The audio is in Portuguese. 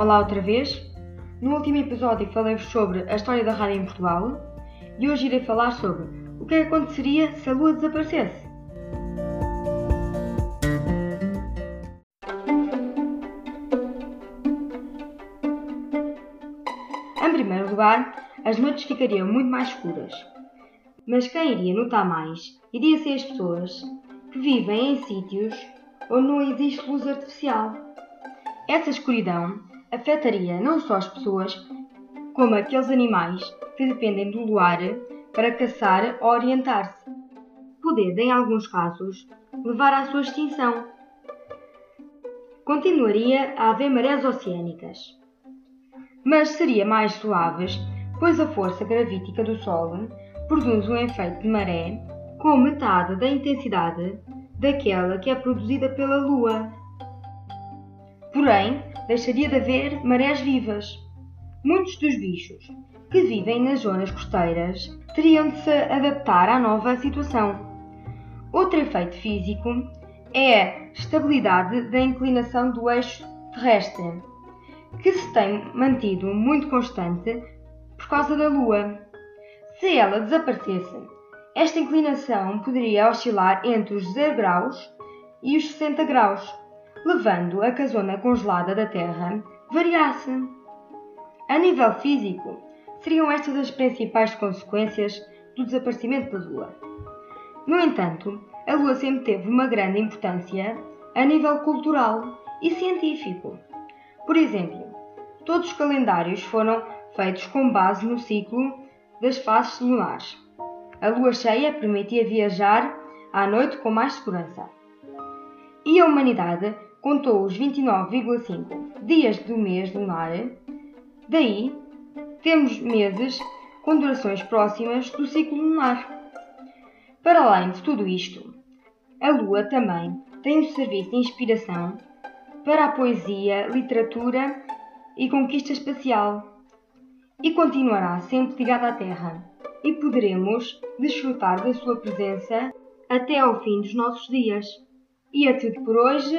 Olá outra vez. No último episódio falei-vos sobre a história da rádio em Portugal e hoje irei falar sobre o que aconteceria se a Lua desaparecesse. Em primeiro lugar, as noites ficariam muito mais escuras. Mas quem iria notar mais iria ser as pessoas que vivem em sítios onde não existe luz artificial. Essa escuridão afetaria não só as pessoas, como aqueles animais que dependem do luar para caçar ou orientar-se, podendo, em alguns casos, levar à sua extinção. Continuaria a haver marés oceânicas, mas seria mais suaves, pois a força gravítica do Sol produz um efeito de maré com metade da intensidade daquela que é produzida pela Lua. Porém, deixaria de haver marés vivas. Muitos dos bichos que vivem nas zonas costeiras teriam de se adaptar à nova situação. Outro efeito físico é a estabilidade da inclinação do eixo terrestre, que se tem mantido muito constante por causa da Lua. Se ela desaparecesse, esta inclinação poderia oscilar entre os 0 graus e os 60 graus, levando a que a zona congelada da Terra variasse. A nível físico, seriam estas as principais consequências do desaparecimento da Lua. No entanto, a Lua sempre teve uma grande importância a nível cultural e científico. Por exemplo, todos os calendários foram feitos com base no ciclo das fases lunares. A lua cheia permitia viajar à noite com mais segurança. E a humanidade contou os 29,5 dias do mês lunar. Daí, temos meses com durações próximas do ciclo lunar. Para além de tudo isto, a Lua também tem um serviço de inspiração para a poesia, literatura e conquista espacial e continuará sempre ligada à Terra e poderemos desfrutar da sua presença até ao fim dos nossos dias. E é tudo por hoje.